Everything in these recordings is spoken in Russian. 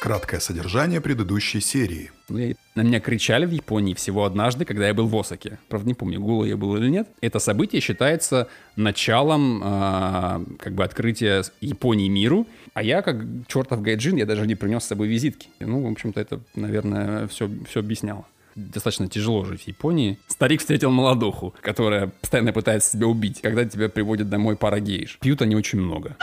Краткое содержание предыдущей серии. На меня кричали в Японии всего однажды, когда я был в Осаке. Правда, не помню, голый я был или нет. Это событие считается началом э, как бы открытия Японии миру. А я, как чертов гайджин, я даже не принес с собой визитки. Ну, в общем-то, это, наверное, все, все объясняло достаточно тяжело жить в Японии. Старик встретил молодуху, которая постоянно пытается себя убить, когда тебя приводит домой пара гейш. Пьют они очень много.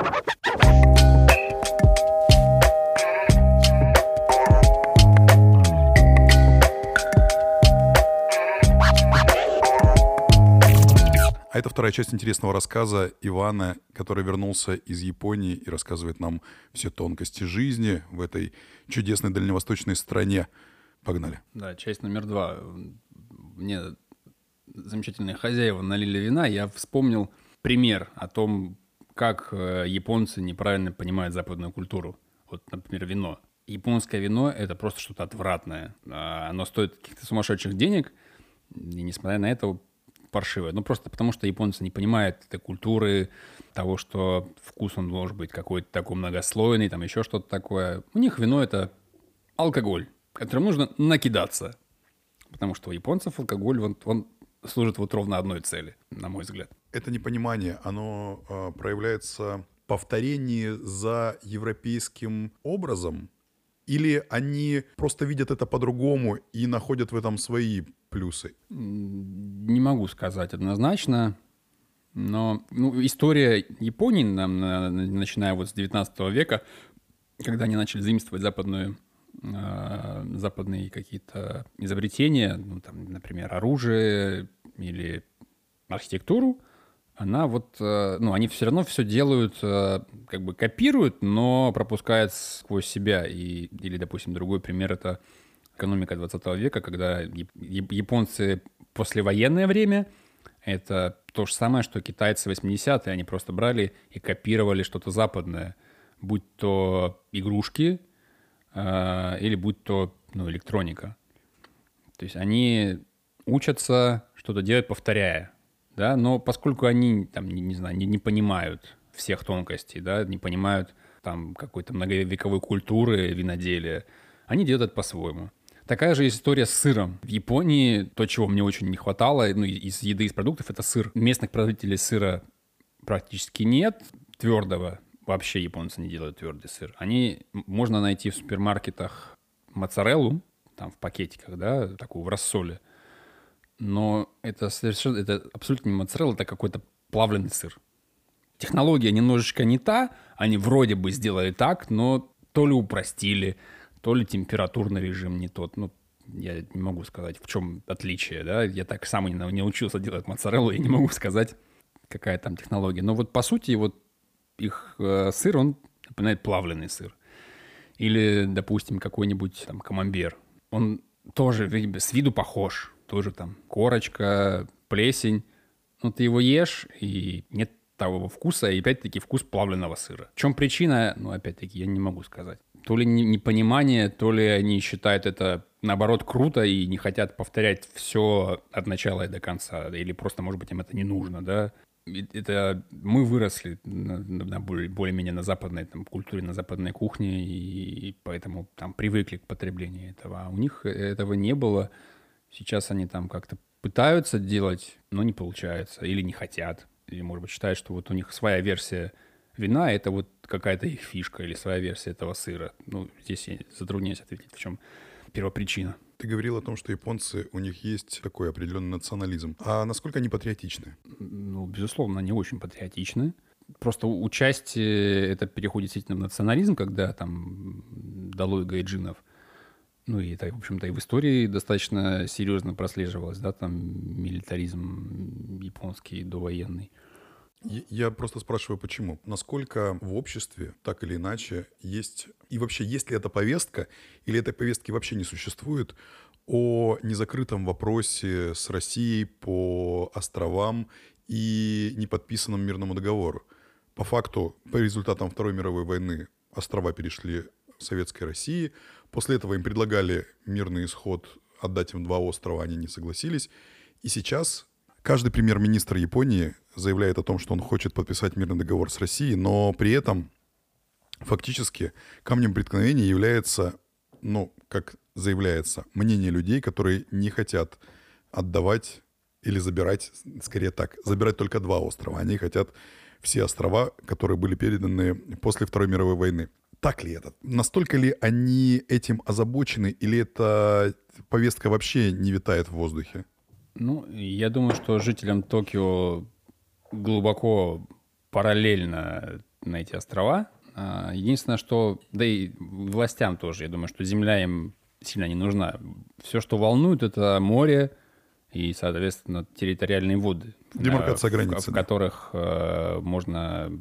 А это вторая часть интересного рассказа Ивана, который вернулся из Японии и рассказывает нам все тонкости жизни в этой чудесной дальневосточной стране. Погнали. Да, часть номер два. Мне замечательные хозяева налили вина. Я вспомнил пример о том, как э, японцы неправильно понимают западную культуру. Вот, например, вино. Японское вино — это просто что-то отвратное. А, оно стоит каких-то сумасшедших денег, и несмотря на это паршивое. Ну, просто потому что японцы не понимают этой культуры, того, что вкус он должен быть какой-то такой многослойный, там еще что-то такое. У них вино — это алкоголь, которым нужно накидаться. Потому что у японцев алкоголь, он, он служит вот ровно одной цели, на мой взгляд. Это непонимание, оно э, проявляется повторении за европейским образом, или они просто видят это по-другому и находят в этом свои плюсы? Не могу сказать однозначно. Но ну, история Японии, нам, начиная вот с 19 века, когда они начали заимствовать западную, западные какие-то изобретения, ну, там, например, оружие или архитектуру, она вот, э, ну, они все равно все делают, э, как бы копируют, но пропускают сквозь себя. И, или, допустим, другой пример — это экономика 20 века, когда японцы послевоенное время — это то же самое, что китайцы 80-е. Они просто брали и копировали что-то западное, будь то игрушки э, или будь то ну, электроника. То есть они учатся что-то делать, повторяя. Да? Но поскольку они, там, не, не знаю, не, не понимают всех тонкостей, да, не понимают там какой-то многовековой культуры виноделия, они делают это по-своему. Такая же история с сыром. В Японии то, чего мне очень не хватало, ну, из еды, из продуктов, это сыр. Местных производителей сыра практически нет, твердого. Вообще японцы не делают твердый сыр. Они, можно найти в супермаркетах моцареллу, там в пакетиках, да, такую в рассоле. Но это совершенно, это абсолютно не моцарелла, это какой-то плавленый сыр. Технология немножечко не та, они вроде бы сделали так, но то ли упростили, то ли температурный режим не тот. Ну, я не могу сказать, в чем отличие, да. Я так сам не, не учился делать моцареллу, я не могу сказать, какая там технология. Но вот по сути вот их э, сыр, он напоминает плавленый сыр. Или, допустим, какой-нибудь там камамбер. Он тоже с виду похож. Тоже там корочка, плесень. Ну, ты его ешь, и нет того вкуса, и опять-таки вкус плавленного сыра. В чем причина, ну, опять-таки, я не могу сказать то ли непонимание, то ли они считают это наоборот круто и не хотят повторять все от начала и до конца, или просто, может быть, им это не нужно, да. Это мы выросли на, на более-менее на западной там, культуре, на западной кухне, и, и поэтому там привыкли к потреблению этого. А у них этого не было. Сейчас они там как-то пытаются делать, но не получается, или не хотят, или, может быть, считают, что вот у них своя версия вина — это вот какая-то их фишка или своя версия этого сыра. Ну, здесь я затрудняюсь ответить, в чем первопричина. Ты говорил о том, что японцы, у них есть такой определенный национализм. А насколько они патриотичны? Ну, безусловно, они очень патриотичны. Просто участие это переходит действительно в национализм, когда там долой гайджинов. Ну и это, в общем-то, и в истории достаточно серьезно прослеживалось, да, там милитаризм японский довоенный. Я просто спрашиваю, почему? Насколько в обществе, так или иначе, есть... И вообще, есть ли эта повестка, или этой повестки вообще не существует о незакрытом вопросе с Россией по островам и неподписанном мирному договору? По факту, по результатам Второй мировой войны острова перешли Советской России. После этого им предлагали мирный исход отдать им два острова, они не согласились. И сейчас каждый премьер-министр Японии заявляет о том, что он хочет подписать мирный договор с Россией, но при этом фактически камнем преткновения является, ну, как заявляется, мнение людей, которые не хотят отдавать или забирать, скорее так, забирать только два острова. Они хотят все острова, которые были переданы после Второй мировой войны. Так ли это? Настолько ли они этим озабочены, или эта повестка вообще не витает в воздухе? Ну, я думаю, что жителям Токио глубоко параллельно на эти острова. А, единственное, что, да и властям тоже, я думаю, что земля им сильно не нужна. Все, что волнует, это море и, соответственно, территориальные воды. Демаркация в, границы. В, в которых э, можно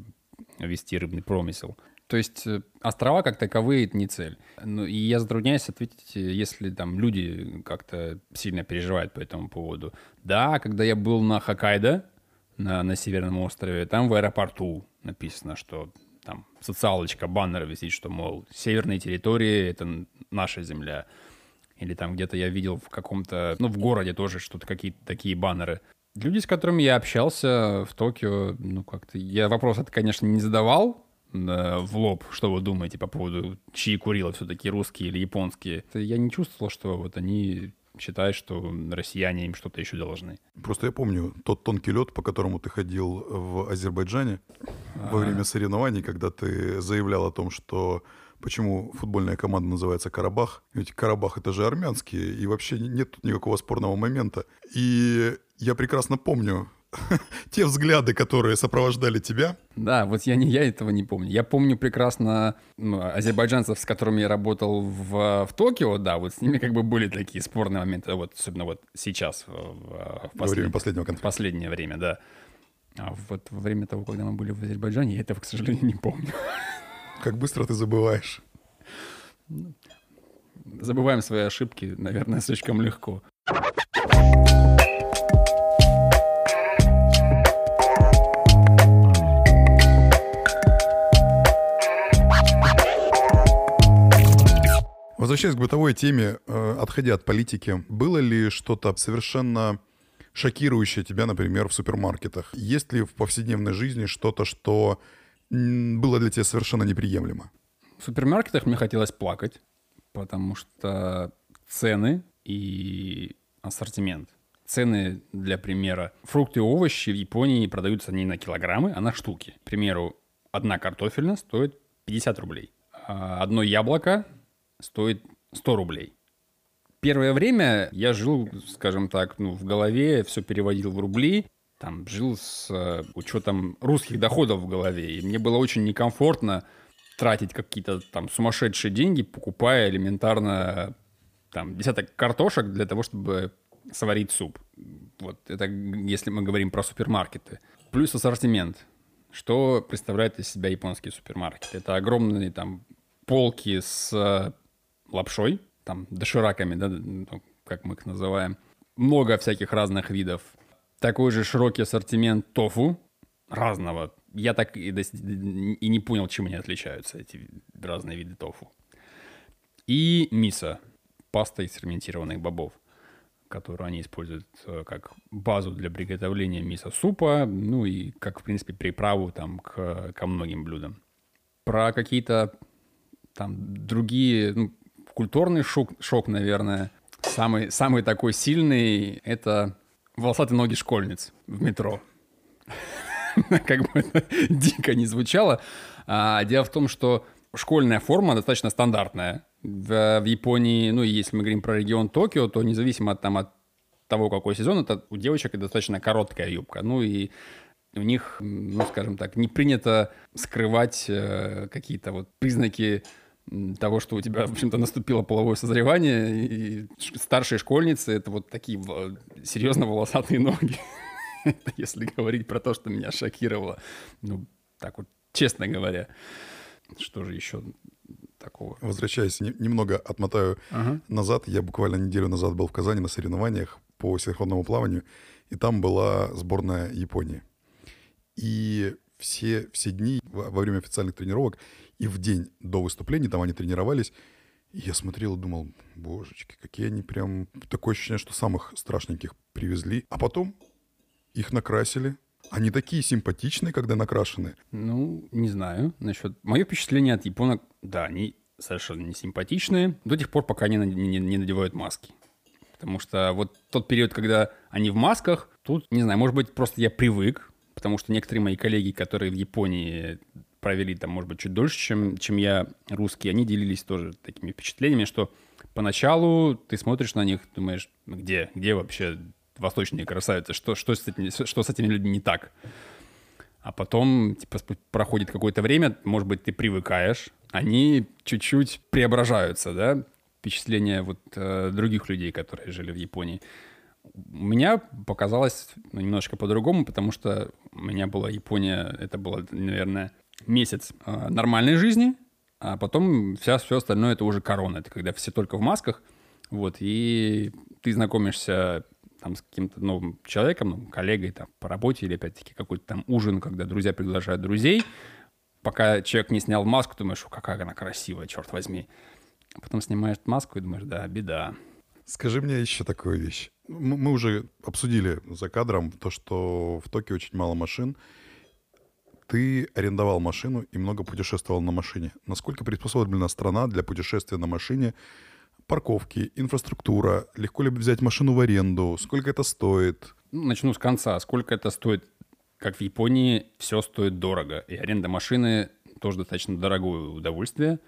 вести рыбный промысел. То есть э, острова как таковые это не цель. Ну, и я затрудняюсь ответить, если там люди как-то сильно переживают по этому поводу. Да, когда я был на Хоккайдо, на, на Северном острове, там в аэропорту написано, что там социалочка, баннер висит, что, мол, северные территории — это наша земля. Или там где-то я видел в каком-то, ну, в городе тоже что-то, какие-то такие баннеры. Люди, с которыми я общался в Токио, ну, как-то... Я вопрос это, конечно, не задавал э, в лоб, что вы думаете по поводу, чьи Курила все-таки русские или японские. Я не чувствовал, что вот они считают, что россияне им что-то еще должны. Просто я помню тот тонкий лед, по которому ты ходил в Азербайджане во время соревнований, когда ты заявлял о том, что почему футбольная команда называется Карабах. Ведь Карабах это же армянские, и вообще нет тут никакого спорного момента. И я прекрасно помню те взгляды, которые сопровождали тебя. Да, вот я, не, я этого не помню. Я помню прекрасно ну, азербайджанцев, с которыми я работал в, в Токио, да, вот с ними как бы были такие спорные моменты, вот особенно вот сейчас, в, в, послед... во время последнего конфликта. В последнее время, да. А вот во время того, когда мы были в Азербайджане, я этого, к сожалению, не помню. Как быстро ты забываешь. Забываем свои ошибки, наверное, слишком легко. Возвращаясь к бытовой теме, э, отходя от политики, было ли что-то совершенно шокирующее тебя, например, в супермаркетах? Есть ли в повседневной жизни что-то, что было для тебя совершенно неприемлемо? В супермаркетах мне хотелось плакать, потому что цены и ассортимент. Цены, для примера, фрукты и овощи в Японии продаются не на килограммы, а на штуки. К примеру, одна картофельная стоит 50 рублей. А одно яблоко стоит 100 рублей. Первое время я жил, скажем так, ну, в голове, все переводил в рубли, там жил с э, учетом русских доходов в голове. И мне было очень некомфортно тратить какие-то там сумасшедшие деньги, покупая элементарно там десяток картошек для того, чтобы сварить суп. Вот это если мы говорим про супермаркеты. Плюс ассортимент. Что представляет из себя японский супермаркет? Это огромные там полки с лапшой, там, дошираками, да, ну, как мы их называем. Много всяких разных видов. Такой же широкий ассортимент тофу разного. Я так и, и не понял, чем они отличаются, эти разные виды тофу. И мисо, паста из ферментированных бобов, которую они используют э, как базу для приготовления мисо-супа, ну и как, в принципе, приправу там к, ко многим блюдам. Про какие-то там другие, ну, культурный шок, шок, наверное. Самый, самый такой сильный — это волосатые ноги школьниц в метро. Как бы это дико не звучало. А, дело в том, что школьная форма достаточно стандартная. В, Японии, ну, если мы говорим про регион Токио, то независимо от, там, от того, какой сезон, это у девочек достаточно короткая юбка. Ну и у них, ну, скажем так, не принято скрывать э, какие-то вот признаки того, что у тебя, в общем-то, наступило половое созревание, и старшие школьницы — это вот такие серьезно волосатые ноги. Если говорить про то, что меня шокировало. Ну, так вот, честно говоря. Что же еще такого? Возвращаясь, не, немного отмотаю ага. назад. Я буквально неделю назад был в Казани на соревнованиях по синхронному плаванию, и там была сборная Японии. И все, все дни во время официальных тренировок и в день до выступления, там они тренировались, я смотрел и думал, божечки, какие они прям... Такое ощущение, что самых страшненьких привезли. А потом их накрасили. Они такие симпатичные, когда накрашены. Ну, не знаю насчет... Мое впечатление от японок, да, они совершенно не симпатичные до тех пор, пока они не, не надевают маски. Потому что вот тот период, когда они в масках, тут, не знаю, может быть, просто я привык, потому что некоторые мои коллеги, которые в Японии провели там, может быть, чуть дольше, чем, чем я, русские, они делились тоже такими впечатлениями, что поначалу ты смотришь на них, думаешь, где, где вообще восточные красавицы, что, что, с этими, что с этими людьми не так? А потом, типа, проходит какое-то время, может быть, ты привыкаешь, они чуть-чуть преображаются, да, впечатления вот э, других людей, которые жили в Японии. У меня показалось ну, немножко по-другому, потому что у меня была Япония, это было, наверное, месяц э, нормальной жизни, а потом вся, все остальное это уже корона. Это когда все только в масках, вот, и ты знакомишься там с каким-то новым человеком, ну, коллегой там по работе или опять-таки какой-то там ужин, когда друзья приглашают друзей, пока человек не снял маску, думаешь, какая она красивая, черт возьми. А потом снимаешь маску и думаешь, да, беда. Скажи мне еще такую вещь. Мы уже обсудили за кадром то, что в Токио очень мало машин. Ты арендовал машину и много путешествовал на машине. Насколько приспособлена страна для путешествия на машине? Парковки, инфраструктура, легко ли взять машину в аренду, сколько это стоит? Ну, начну с конца. Сколько это стоит? Как в Японии, все стоит дорого. И аренда машины тоже достаточно дорогое удовольствие.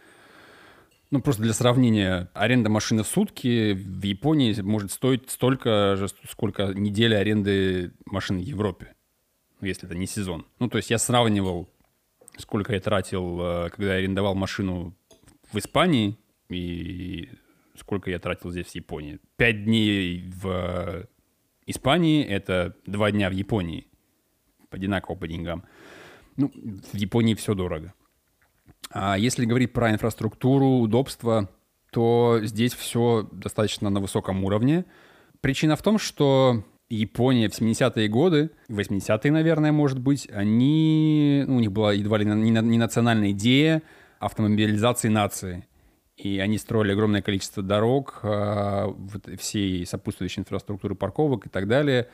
Ну, просто для сравнения, аренда машины в сутки в Японии может стоить столько же, сколько неделя аренды машины в Европе, если это не сезон. Ну, то есть я сравнивал, сколько я тратил, э, когда я арендовал машину в Испании и сколько я тратил здесь в Японии. Пять дней в Испании — это два дня в Японии. Одинаково по деньгам. Ну, в Японии все дорого. А если говорить про инфраструктуру, удобство, то здесь все достаточно на высоком уровне. Причина в том, что Япония в 70-е годы, 80-е, наверное, может быть, они, ну, у них была едва ли не, национальная идея автомобилизации нации. И они строили огромное количество дорог, э, вот, всей сопутствующей инфраструктуры парковок и так далее.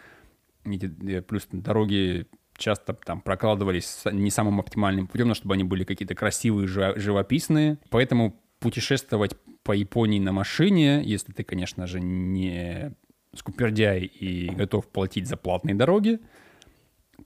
И, плюс дороги часто там прокладывались не самым оптимальным путем, но чтобы они были какие-то красивые, живописные. Поэтому путешествовать по Японии на машине, если ты, конечно же, не скупердяй и готов платить за платные дороги,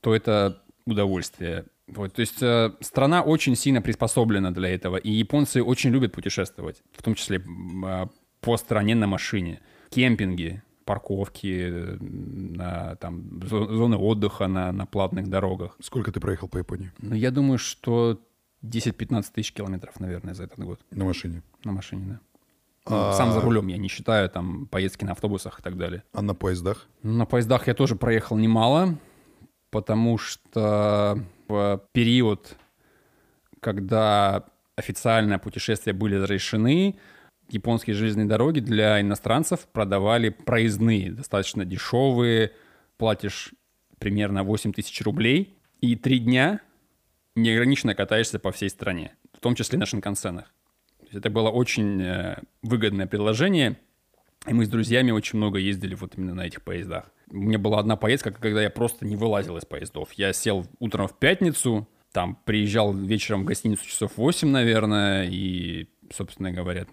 то это удовольствие. Вот, то есть э, страна очень сильно приспособлена для этого, и японцы очень любят путешествовать, в том числе э, по стране на машине. Кемпинги, парковки, на, там, зоны отдыха на, на платных дорогах. Сколько ты проехал по Японии? Ну, я думаю, что 10-15 тысяч километров, наверное, за этот год. На машине? На машине, да. Ну, а... Сам за рулем, я не считаю там поездки на автобусах и так далее. А на поездах? На поездах я тоже проехал немало, потому что в период, когда официально путешествия были разрешены, японские железные дороги для иностранцев продавали проездные, достаточно дешевые, платишь примерно 8 тысяч рублей, и три дня неограниченно катаешься по всей стране, в том числе на шинкансенах. Это было очень э, выгодное предложение, и мы с друзьями очень много ездили вот именно на этих поездах. У меня была одна поездка, когда я просто не вылазил из поездов. Я сел утром в пятницу, там приезжал вечером в гостиницу часов 8, наверное, и, собственно говоря,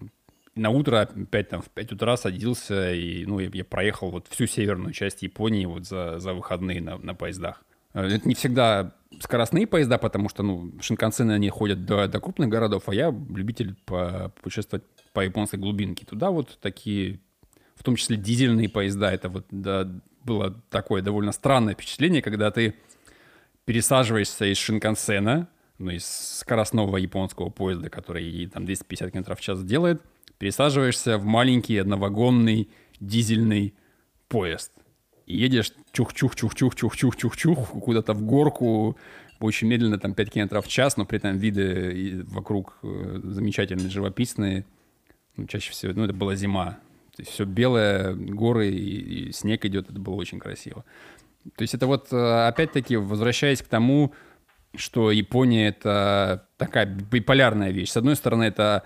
на утро опять там в 5 утра садился, и ну, я, я проехал вот всю северную часть Японии вот за, за выходные на, на поездах. Э, это не всегда скоростные поезда, потому что, ну, шинкансены, они ходят до, до крупных городов, а я любитель по, путешествовать по японской глубинке. Туда вот такие, в том числе дизельные поезда, это вот да, было такое довольно странное впечатление, когда ты пересаживаешься из шинкансена, ну, из скоростного японского поезда, который там 250 км в час делает, пересаживаешься в маленький одновагонный дизельный поезд. И едешь чух-чух-чух-чух-чух-чух-чух куда-то в горку, очень медленно, там 5 км в час, но при этом виды вокруг э, замечательные, живописные. Ну, чаще всего, ну, это была зима. То есть все белое, горы и, и снег идет, это было очень красиво. То есть это вот, э, опять-таки, возвращаясь к тому, что Япония — это такая биполярная вещь. С одной стороны, это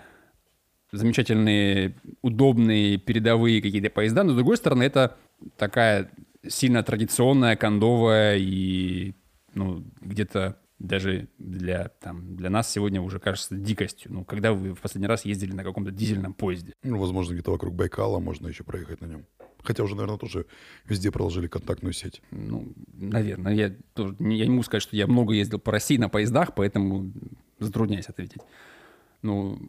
замечательные, удобные, передовые какие-то поезда, но с другой стороны, это такая сильно традиционная, кондовая и ну, где-то даже для, там, для нас сегодня уже кажется дикостью. Ну, когда вы в последний раз ездили на каком-то дизельном поезде? Ну, возможно, где-то вокруг Байкала можно еще проехать на нем. Хотя уже, наверное, тоже везде проложили контактную сеть. Ну, наверное. Я, тоже, я не могу сказать, что я много ездил по России на поездах, поэтому затрудняюсь ответить. Ну,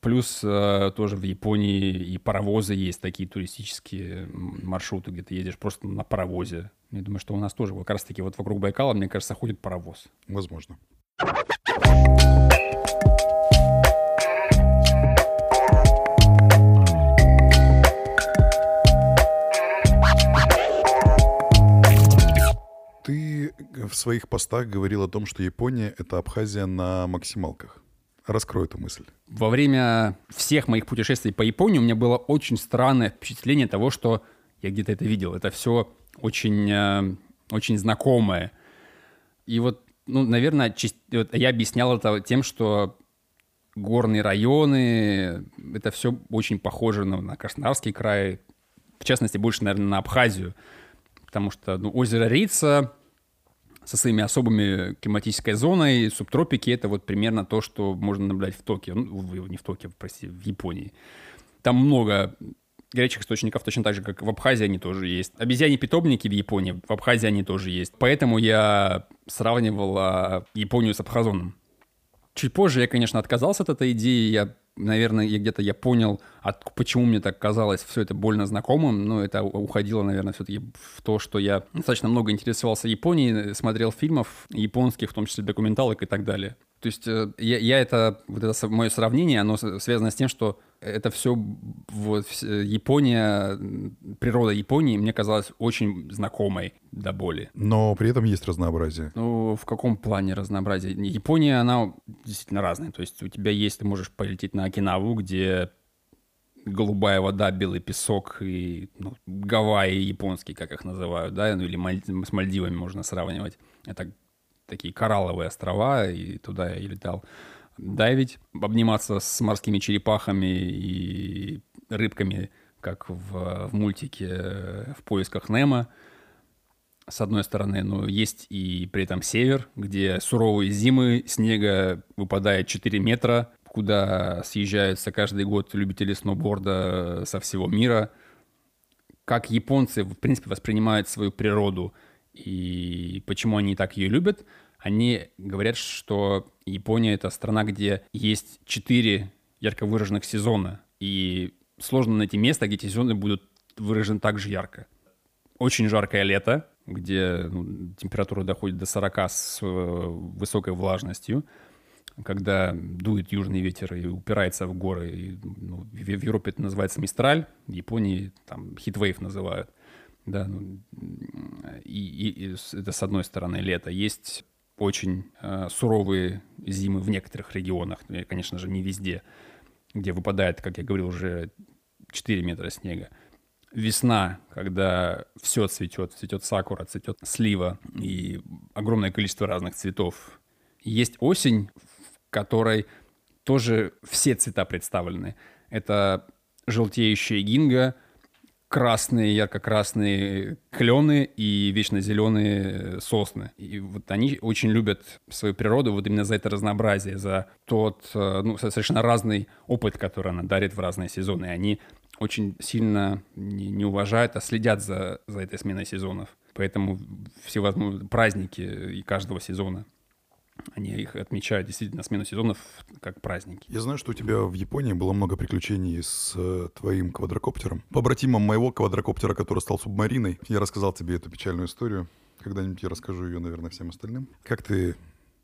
плюс э, тоже в Японии и паровозы есть такие туристические маршруты, где ты едешь просто на паровозе. Я думаю, что у нас тоже как раз-таки вот вокруг Байкала, мне кажется, ходит паровоз. Возможно. Ты в своих постах говорил о том, что Япония — это Абхазия на максималках. Раскрой эту мысль. Во время всех моих путешествий по Японии у меня было очень странное впечатление того, что я где-то это видел. Это все очень, э, очень знакомое. И вот, ну, наверное, я объяснял это тем, что горные районы, это все очень похоже на, на Краснодарский край, в частности, больше, наверное, на Абхазию, потому что ну, озеро Рица со своими особыми климатической зоной, субтропики, это вот примерно то, что можно наблюдать в Токио, ну, не в Токио, прости, в Японии. Там много горячих источников, точно так же, как в Абхазии они тоже есть. Обезьяне питомники в Японии, в Абхазии они тоже есть. Поэтому я сравнивал а, Японию с Абхазоном. Чуть позже я, конечно, отказался от этой идеи, я наверное, я где-то я понял, от, почему мне так казалось все это больно знакомым, но это уходило, наверное, все-таки в то, что я достаточно много интересовался Японией, смотрел фильмов японских, в том числе документалок и так далее. То есть э, я, я это, вот это мое сравнение, оно связано с тем, что это все вот Япония, природа Японии мне казалась очень знакомой до боли. Но при этом есть разнообразие. Ну, в каком плане разнообразие? Япония, она действительно разная. То есть у тебя есть, ты можешь полететь на Окинаву, где голубая вода, белый песок и ну, Гавайи японские, как их называют, да, ну или Маль... с Мальдивами можно сравнивать. Это такие коралловые острова, и туда я и летал дайвить, обниматься с морскими черепахами и рыбками, как в, в мультике э, «В поисках Немо», с одной стороны, но есть и при этом север, где суровые зимы, снега выпадает 4 метра, куда съезжаются каждый год любители сноуборда со всего мира. Как японцы, в принципе, воспринимают свою природу и почему они так ее любят – они говорят, что Япония — это страна, где есть четыре ярко выраженных сезона, и сложно найти место, где эти сезоны будут выражены так же ярко. Очень жаркое лето, где ну, температура доходит до 40 с э, высокой влажностью, когда дует южный ветер и упирается в горы. И, ну, в, Европе это называется мистраль, в Японии там хитвейв называют. Да, ну, и, и, и это с одной стороны лето. Есть очень э, суровые зимы в некоторых регионах, ну, конечно же, не везде, где выпадает, как я говорил, уже 4 метра снега. Весна, когда все цветет, цветет сакура, цветет слива и огромное количество разных цветов. Есть осень, в которой тоже все цвета представлены. Это желтеющая гинга – красные, ярко-красные клены и вечно зеленые сосны. И вот они очень любят свою природу вот именно за это разнообразие, за тот э, ну, совершенно разный опыт, который она дарит в разные сезоны. И они очень сильно не, уважают, а следят за, за этой сменой сезонов. Поэтому всевозможные праздники и каждого сезона они их отмечают действительно смену сезонов как праздники. Я знаю, что у тебя в Японии было много приключений с э, твоим квадрокоптером. Побратимом моего квадрокоптера, который стал субмариной. Я рассказал тебе эту печальную историю. Когда-нибудь я расскажу ее, наверное, всем остальным. Как ты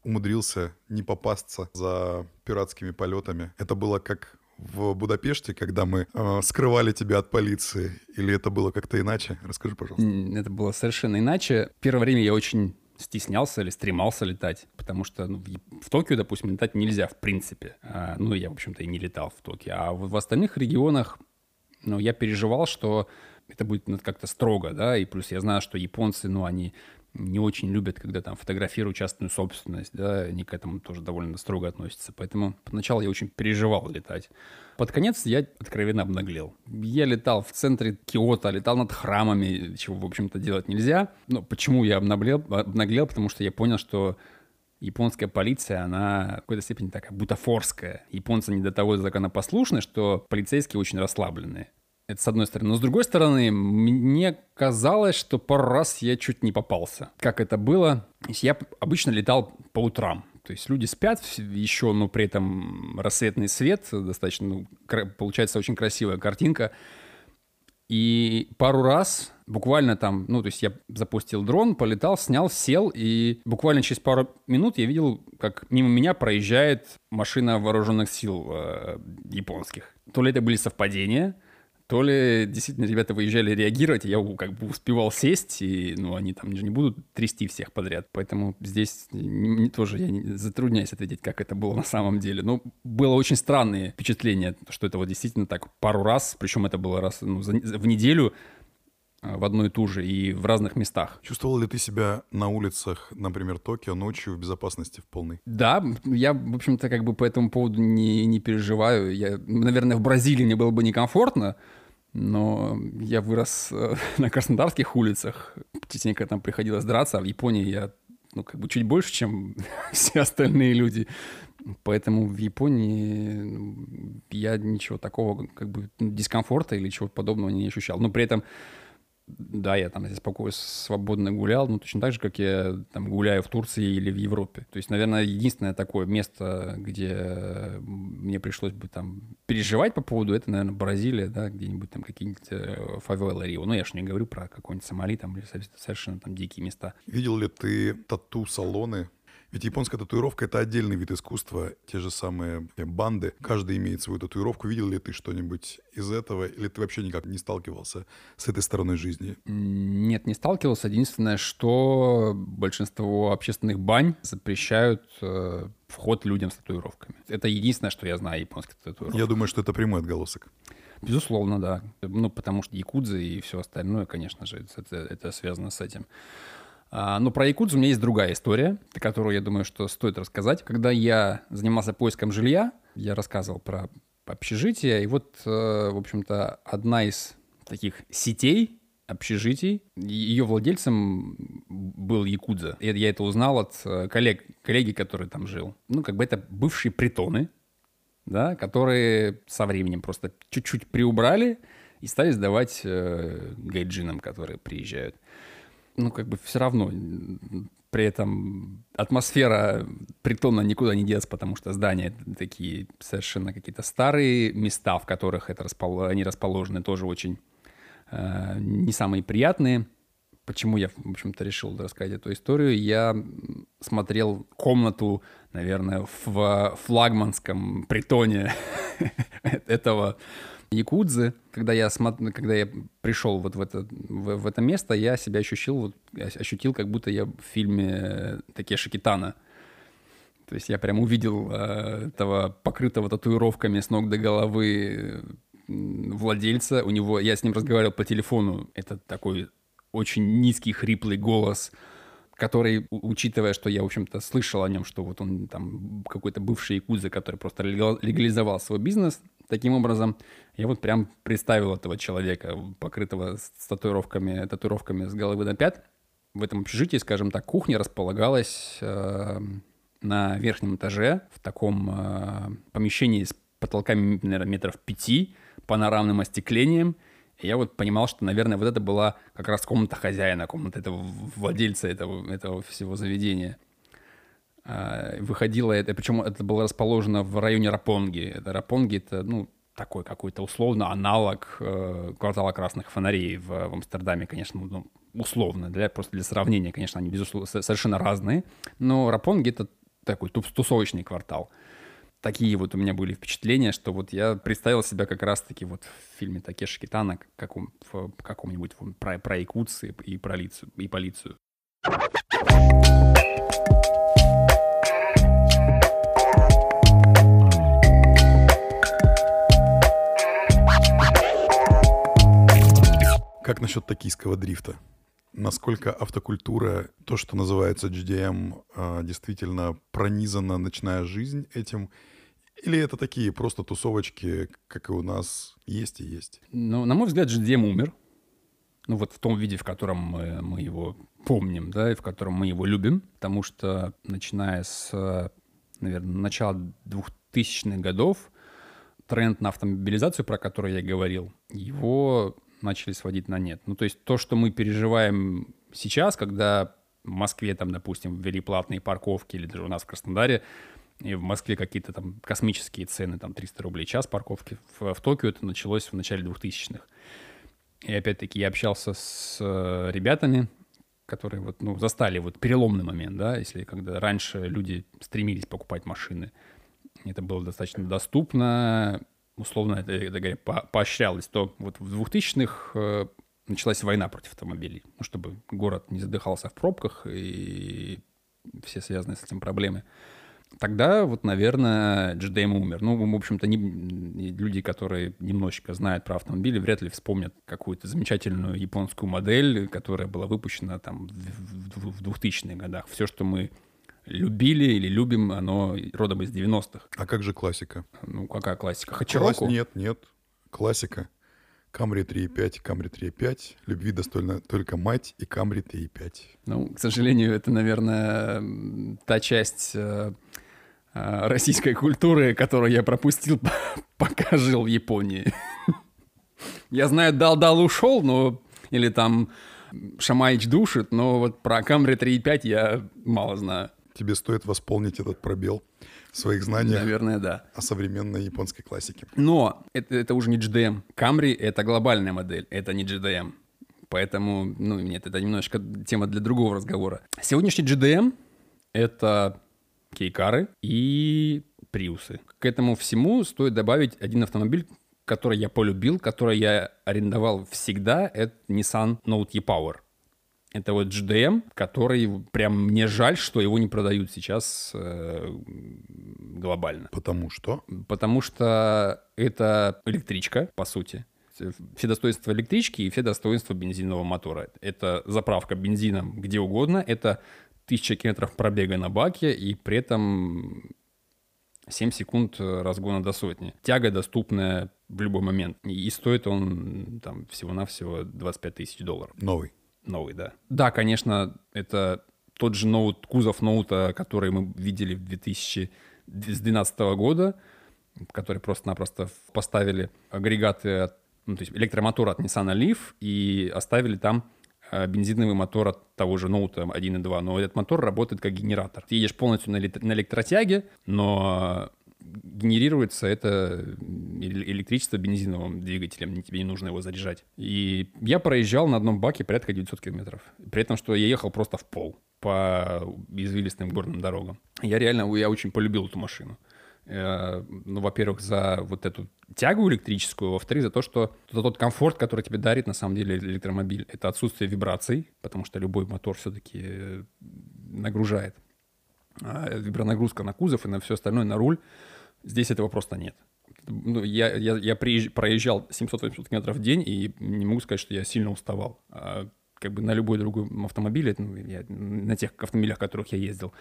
умудрился не попасться за пиратскими полетами? Это было как в Будапеште, когда мы э, скрывали тебя от полиции? Или это было как-то иначе? Расскажи, пожалуйста. Это было совершенно иначе. Первое время я очень стеснялся или стремался летать, потому что ну, в, Токио, допустим, летать нельзя в принципе. А, ну, я, в общем-то, и не летал в Токио. А в, в остальных регионах, ну, я переживал, что это будет ну, как-то строго, да, и плюс я знаю, что японцы, ну, они не очень любят, когда там фотографируют частную собственность, да, они к этому тоже довольно строго относятся. Поэтому поначалу я очень переживал летать. Под конец я откровенно обнаглел. Я летал в центре Киота, летал над храмами, чего, в общем-то, делать нельзя. Но почему я обнаглел? Обнаглел, потому что я понял, что японская полиция, она в какой-то степени такая бутафорская. Японцы не до того законопослушны, что полицейские очень расслабленные. Это с одной стороны. Но с другой стороны, мне казалось, что пару раз я чуть не попался. Как это было? Я обычно летал по утрам. То есть люди спят еще, но при этом рассветный свет, достаточно, ну, получается очень красивая картинка. И пару раз, буквально там, ну, то есть я запустил дрон, полетал, снял, сел, и буквально через пару минут я видел, как мимо меня проезжает машина вооруженных сил э, японских. То ли это были совпадения, то ли действительно ребята выезжали реагировать, я как бы успевал сесть, и, ну, они там же не будут трясти всех подряд. Поэтому здесь не, не, тоже я не, затрудняюсь ответить, как это было на самом деле. Но было очень странное впечатление, что это вот действительно так пару раз, причем это было раз ну, за, в неделю, в одну и ту же и в разных местах. Чувствовал ли ты себя на улицах, например, Токио ночью в безопасности в полной? Да, я, в общем-то, как бы по этому поводу не, не переживаю. Я, наверное, в Бразилии мне было бы некомфортно, но я вырос э, на краснодарских улицах, частенько там приходилось драться, а в Японии я ну, как бы чуть больше, чем все остальные люди. Поэтому в Японии я ничего такого, как бы дискомфорта или чего подобного не ощущал. Но при этом да, я там здесь спокойно, свободно гулял, ну, точно так же, как я там гуляю в Турции или в Европе. То есть, наверное, единственное такое место, где мне пришлось бы там переживать по поводу, это, наверное, Бразилия, да, где-нибудь там какие-нибудь э, фавелы Рио. Ну, я же не говорю про какой-нибудь Сомали там или совершенно там дикие места. Видел ли ты тату-салоны ведь японская татуировка — это отдельный вид искусства, те же самые банды. Каждый имеет свою татуировку. Видел ли ты что-нибудь из этого? Или ты вообще никак не сталкивался с этой стороной жизни? Нет, не сталкивался. Единственное, что большинство общественных бань запрещают э, вход людям с татуировками. Это единственное, что я знаю о японских татуировках. Я думаю, что это прямой отголосок. Безусловно, да. Ну, потому что якудзы и все остальное, конечно же, это, это связано с этим. А, но про Якудзу у меня есть другая история, которую, я думаю, что стоит рассказать. Когда я занимался поиском жилья, я рассказывал про общежитие, и вот, э, в общем-то, одна из таких сетей общежитий, ее владельцем был Якудза. Я это узнал от э, коллег, коллеги, который там жил. Ну, как бы это бывшие притоны, да, которые со временем просто чуть-чуть приубрали и стали сдавать э, гайджинам, которые приезжают ну, как бы все равно при этом атмосфера притона никуда не деться, потому что здания такие совершенно какие-то старые, места, в которых это распол... они расположены, тоже очень э, не самые приятные. Почему я, в общем-то, решил рассказать эту историю? Я смотрел комнату, наверное, в флагманском притоне этого якудзы, когда я, смотр... когда я пришел вот в это, в, в это место, я себя ощутил, вот, ощутил, как будто я в фильме Такеши Китана. То есть я прям увидел э, этого покрытого татуировками с ног до головы владельца. У него, я с ним разговаривал по телефону. Это такой очень низкий, хриплый голос, который, учитывая, что я, в общем-то, слышал о нем, что вот он там какой-то бывший якудза, который просто легализовал свой бизнес, таким образом, я вот прям представил этого человека, покрытого с татуировками, татуировками с головы до пят. В этом общежитии, скажем так, кухня располагалась э, на верхнем этаже в таком э, помещении с потолками, наверное, метров пяти, панорамным остеклением. И я вот понимал, что, наверное, вот это была как раз комната хозяина, комната этого владельца этого, этого всего заведения. Э, выходило это, причем это было расположено в районе Рапонги. Это Рапонги — это, ну, такой какой-то условно аналог э, квартала красных фонарей в, в Амстердаме, конечно, ну, условно, для, просто для сравнения, конечно, они, безусловно, совершенно разные, но Рапонги — это такой тусовочный квартал. Такие вот у меня были впечатления, что вот я представил себя как раз-таки вот в фильме Такеши Китана, каком, в каком-нибудь про, про якутцы и, про лицу, и полицию. Насчет токийского дрифта? Насколько автокультура, то, что называется GDM, а, действительно пронизана ночная жизнь этим? Или это такие просто тусовочки, как и у нас, есть и есть? Ну, на мой взгляд, GDM умер. Ну, вот в том виде, в котором мы, мы его помним, да, и в котором мы его любим. Потому что, начиная с, наверное, начала 2000-х годов, тренд на автомобилизацию, про который я говорил, его начали сводить на нет. Ну, то есть то, что мы переживаем сейчас, когда в Москве, там, допустим, ввели платные парковки, или даже у нас в Краснодаре, и в Москве какие-то там космические цены, там 300 рублей час парковки. В, в Токио это началось в начале 2000-х. И опять-таки я общался с э, ребятами, которые вот, ну, застали вот переломный момент, да, если когда раньше люди стремились покупать машины, это было достаточно доступно, условно это, это говоря, по поощрялось, то вот в 2000-х э, началась война против автомобилей, ну, чтобы город не задыхался в пробках и все связанные с этим проблемы. Тогда вот, наверное, GDM умер. Ну, в общем-то, не, люди, которые немножечко знают про автомобили, вряд ли вспомнят какую-то замечательную японскую модель, которая была выпущена там в, в 2000-х годах. Все, что мы любили или любим, оно родом из 90-х. А как же классика? Ну, какая классика? Хачироку? Класс... Нет, нет. Классика. Камри 3.5, Камри 3.5. Любви достойна только мать и Камри 3.5. Ну, к сожалению, это, наверное, та часть э, э, российской культуры, которую я пропустил, пока жил в Японии. Я знаю, дал-дал ушел, но... Или там Шамаич душит, но вот про Камри 3.5 я мало знаю тебе стоит восполнить этот пробел в своих знаниях Наверное, да. о современной японской классике. Но это, это уже не GDM. Camry — это глобальная модель, это не GDM. Поэтому, ну, нет, это немножечко тема для другого разговора. Сегодняшний GDM — это кейкары и приусы. К этому всему стоит добавить один автомобиль, который я полюбил, который я арендовал всегда, это Nissan Note E-Power. Это вот GDM, который прям мне жаль, что его не продают сейчас э, глобально. Потому что? Потому что это электричка, по сути. Все достоинства электрички и все достоинства бензинового мотора. Это заправка бензином где угодно, это тысяча километров пробега на баке и при этом 7 секунд разгона до сотни. Тяга доступная в любой момент. И стоит он там всего-навсего 25 тысяч долларов. Новый. Новый, да. Да, конечно, это тот же ноут, кузов ноута, который мы видели в 2012 года, который просто-напросто поставили агрегаты, ну, то есть электромотор от Nissan Leaf и оставили там э, бензиновый мотор от того же ноута 1.2, но этот мотор работает как генератор. Ты едешь полностью на электротяге, но генерируется это электричество бензиновым двигателем, тебе не нужно его заряжать. И я проезжал на одном баке порядка 900 километров. При этом, что я ехал просто в пол по извилистым горным дорогам. Я реально, я очень полюбил эту машину. Э, ну, во-первых, за вот эту тягу электрическую, во-вторых, за то, что за тот комфорт, который тебе дарит на самом деле электромобиль. Это отсутствие вибраций, потому что любой мотор все-таки э, нагружает. А вибронагрузка на кузов и на все остальное, на руль — Здесь этого просто нет. Ну, я, я, я приезж, проезжал 700-800 километров в день, и не могу сказать, что я сильно уставал. А, как бы на любой другой автомобиле, ну, я, на тех автомобилях, которых я ездил,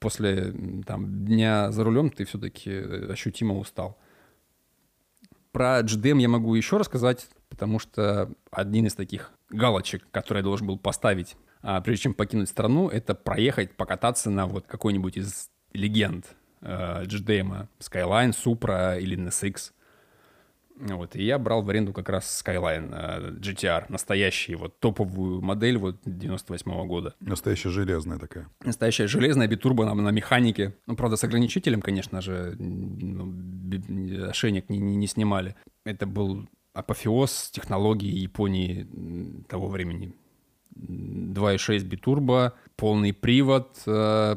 после там, дня за рулем ты все-таки ощутимо устал. Про GDM я могу еще рассказать, потому что один из таких галочек, который я должен был поставить, а, прежде чем покинуть страну, это проехать, покататься на вот какой-нибудь из легенд э, GDM, Skyline, Supra или NSX. Вот, и я брал в аренду как раз Skyline э, GTR, настоящий, вот топовую модель вот 98 -го года. Настоящая железная такая. Настоящая железная, битурбо на, на механике. Ну, правда, с ограничителем, конечно же, ну, ошейник не, не, не снимали. Это был апофеоз технологии Японии того времени. 2.6 битурбо, полный привод, э,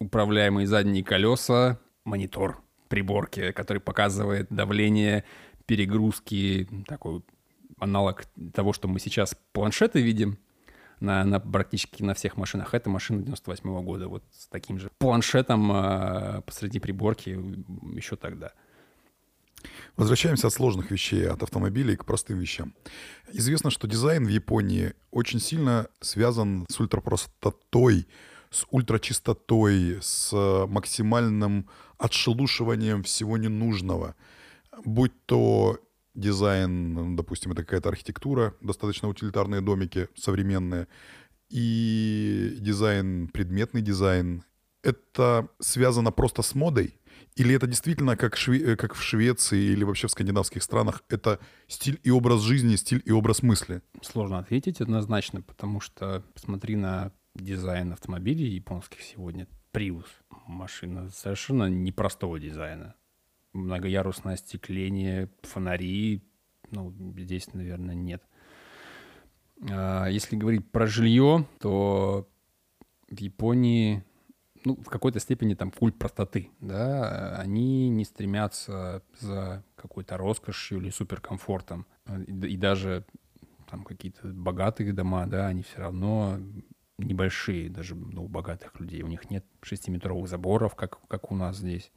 управляемые задние колеса, монитор приборки, который показывает давление, перегрузки, такой аналог того, что мы сейчас планшеты видим на, на практически на всех машинах. Это машина 98 -го года, вот с таким же планшетом э, посреди приборки еще тогда. Возвращаемся от сложных вещей, от автомобилей к простым вещам. Известно, что дизайн в Японии очень сильно связан с ультрапростотой с ультрачистотой, с максимальным отшелушиванием всего ненужного. Будь то дизайн, допустим, это какая-то архитектура, достаточно утилитарные домики современные, и дизайн, предметный дизайн. Это связано просто с модой? Или это действительно, как, Шве- как в Швеции или вообще в скандинавских странах, это стиль и образ жизни, стиль и образ мысли? Сложно ответить однозначно, потому что посмотри на дизайн автомобилей японских сегодня. Prius. Машина совершенно непростого дизайна. Многоярусное остекление, фонари. Ну, здесь, наверное, нет. А, если говорить про жилье, то в Японии ну, в какой-то степени там культ простоты, да, они не стремятся за какой-то роскошью или суперкомфортом. И, даже там какие-то богатые дома, да, они все равно небольшие, даже ну, у богатых людей. У них нет шестиметровых заборов, как, как у нас здесь.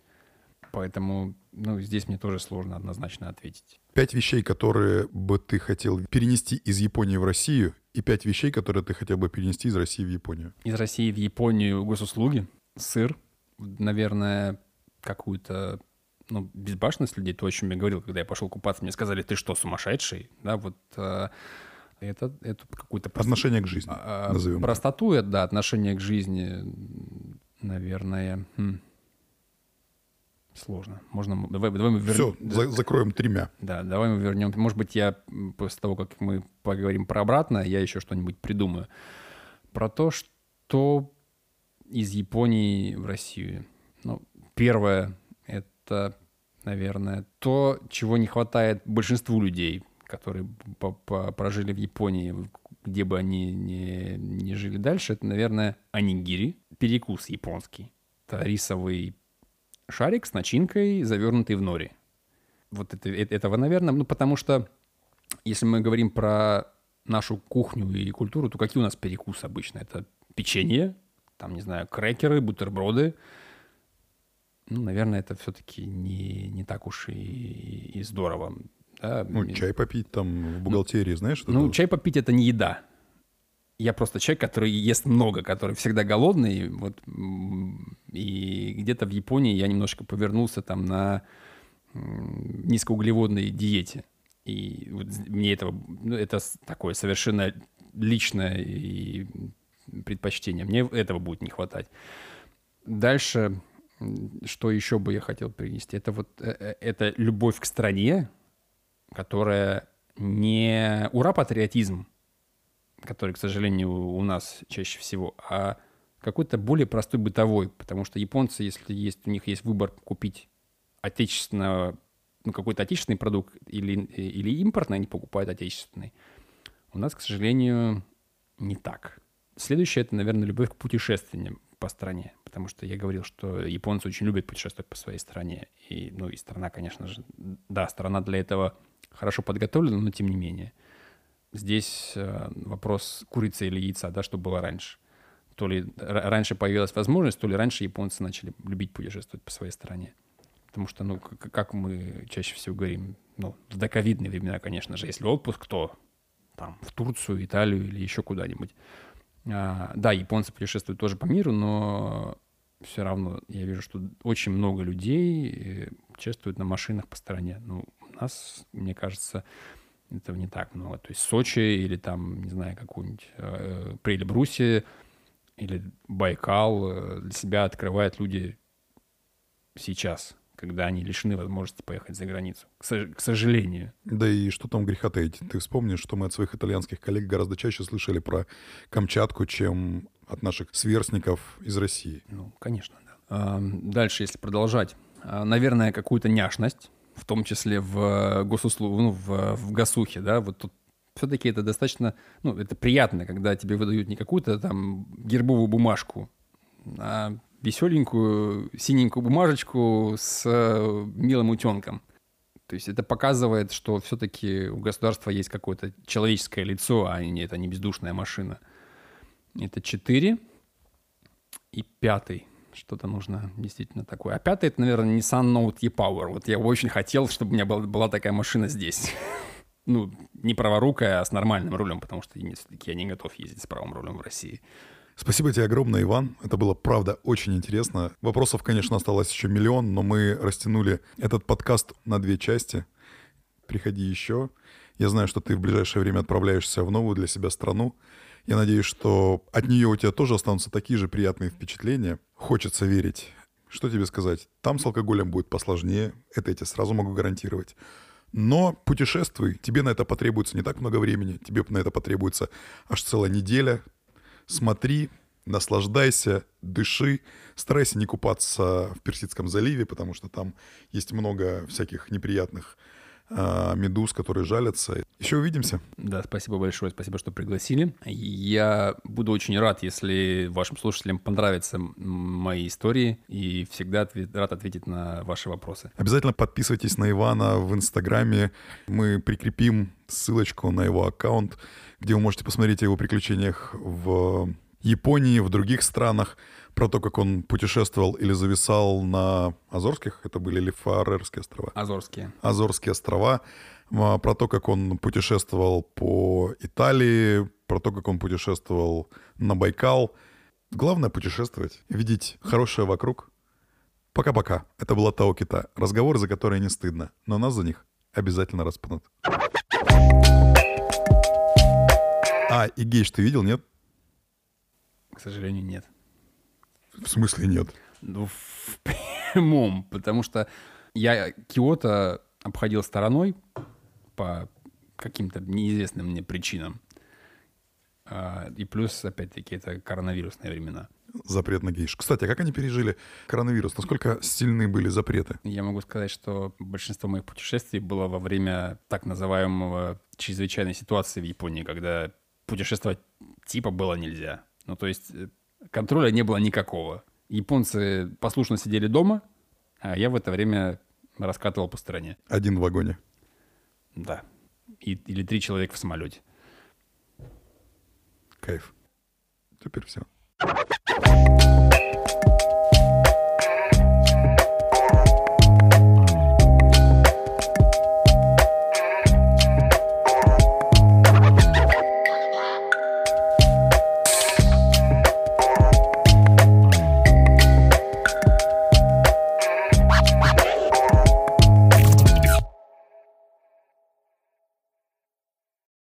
Поэтому, ну, здесь мне тоже сложно однозначно ответить. Пять вещей, которые бы ты хотел перенести из Японии в Россию, и пять вещей, которые ты хотел бы перенести из России в Японию. Из России в Японию госуслуги, сыр, наверное, какую-то ну, безбашенность людей, то, о чем я говорил, когда я пошел купаться, мне сказали, ты что, сумасшедший? Да, вот э, это, это. Прост... Отношение к жизни, а, назовем. Простоту, это, да, отношение к жизни, наверное... Хм. Сложно. Можно... Давай, давай мы вернем... Все, за, закроем тремя. Да, давай мы вернем. Может быть, я после того, как мы поговорим про обратное, я еще что-нибудь придумаю. Про то, что из Японии в Россию. Ну, первое — это, наверное, то, чего не хватает большинству людей, которые прожили в Японии, где бы они ни, ни жили дальше, это, наверное, анигири, перекус японский. Это рисовый шарик с начинкой, завернутый в нори. Вот это, э, этого, наверное, ну, потому что если мы говорим про нашу кухню и культуру, то какие у нас перекусы обычно? Это печенье, там, не знаю, крекеры, бутерброды. Ну, наверное, это все-таки не, не так уж и, и здорово. Да? Ну, чай попить там в бухгалтерии, ну, знаешь? Что ну, чай попить — это не еда я просто человек, который ест много, который всегда голодный. Вот, и где-то в Японии я немножко повернулся там на низкоуглеводной диете. И вот мне этого, ну, это такое совершенно личное и предпочтение. Мне этого будет не хватать. Дальше, что еще бы я хотел принести, это вот э, э, это любовь к стране, которая не ура-патриотизм, который, к сожалению, у нас чаще всего, а какой-то более простой бытовой, потому что японцы, если есть, у них есть выбор купить отечественного, ну, какой-то отечественный продукт или, или импортный, они покупают отечественный. У нас, к сожалению, не так. Следующее — это, наверное, любовь к путешествиям по стране, потому что я говорил, что японцы очень любят путешествовать по своей стране. И, ну, и страна, конечно же, да, страна для этого хорошо подготовлена, но тем не менее — здесь э, вопрос курицы или яйца, да, что было раньше. То ли раньше появилась возможность, то ли раньше японцы начали любить путешествовать по своей стране. Потому что, ну, как мы чаще всего говорим, ну, в доковидные времена, конечно же, если отпуск, то там в Турцию, Италию или еще куда-нибудь. А, да, японцы путешествуют тоже по миру, но все равно я вижу, что очень много людей э, путешествуют на машинах по стране. Ну, у нас, мне кажется, этого не так много. То есть Сочи или там, не знаю, какую-нибудь э, или Байкал э, для себя открывают люди сейчас, когда они лишены возможности поехать за границу. К, к сожалению. Да и что там греха таить? Ты вспомнишь, что мы от своих итальянских коллег гораздо чаще слышали про Камчатку, чем от наших сверстников из России. Ну, конечно, да. А, дальше, если продолжать. А, наверное, какую-то няшность в том числе в э, госуслуг, ну, в, в ГАСУХе, да, вот тут все-таки это достаточно, ну, это приятно, когда тебе выдают не какую-то там гербовую бумажку, а веселенькую синенькую бумажечку с э, милым утенком. То есть это показывает, что все-таки у государства есть какое-то человеческое лицо, а не это не бездушная машина. Это четыре. И пятый что-то нужно действительно такое. А пятый, это, наверное, Nissan Note E-Power. Вот я очень хотел, чтобы у меня была, была такая машина здесь. ну, не праворукая, а с нормальным рулем, потому что я не готов ездить с правым рулем в России. Спасибо тебе огромное, Иван. Это было, правда, очень интересно. Вопросов, конечно, осталось еще миллион, но мы растянули этот подкаст на две части. Приходи еще. Я знаю, что ты в ближайшее время отправляешься в новую для себя страну. Я надеюсь, что от нее у тебя тоже останутся такие же приятные впечатления. Хочется верить. Что тебе сказать? Там с алкоголем будет посложнее. Это я тебе сразу могу гарантировать. Но путешествуй. Тебе на это потребуется не так много времени. Тебе на это потребуется аж целая неделя, смотри, наслаждайся, дыши, старайся не купаться в Персидском заливе, потому что там есть много всяких неприятных а, медуз, которые жалятся. Еще увидимся. Да, спасибо большое, спасибо, что пригласили. Я буду очень рад, если вашим слушателям понравятся мои истории, и всегда ответ, рад ответить на ваши вопросы. Обязательно подписывайтесь на Ивана в Инстаграме. Мы прикрепим ссылочку на его аккаунт, где вы можете посмотреть о его приключениях в Японии, в других странах, про то, как он путешествовал или зависал на Азорских, это были ли Фарерские острова? Азорские. Азорские острова, а, про то, как он путешествовал по Италии, про то, как он путешествовал на Байкал. Главное путешествовать, видеть хорошее вокруг. Пока-пока. Это была Тао Кита. Разговоры, за которые не стыдно, но нас за них обязательно распнут. А, и гейш ты видел, нет? К сожалению, нет. В смысле нет? Ну, в прямом, потому что я Киото обходил стороной по каким-то неизвестным мне причинам. А, и плюс, опять-таки, это коронавирусные времена. Запрет на гейш. Кстати, а как они пережили коронавирус? Насколько сильны были запреты? Я могу сказать, что большинство моих путешествий было во время так называемого чрезвычайной ситуации в Японии, когда путешествовать типа было нельзя. Ну, то есть э, контроля не было никакого. Японцы послушно сидели дома, а я в это время раскатывал по стране. Один в вагоне. Да. И, или три человека в самолете. Кайф. Теперь все.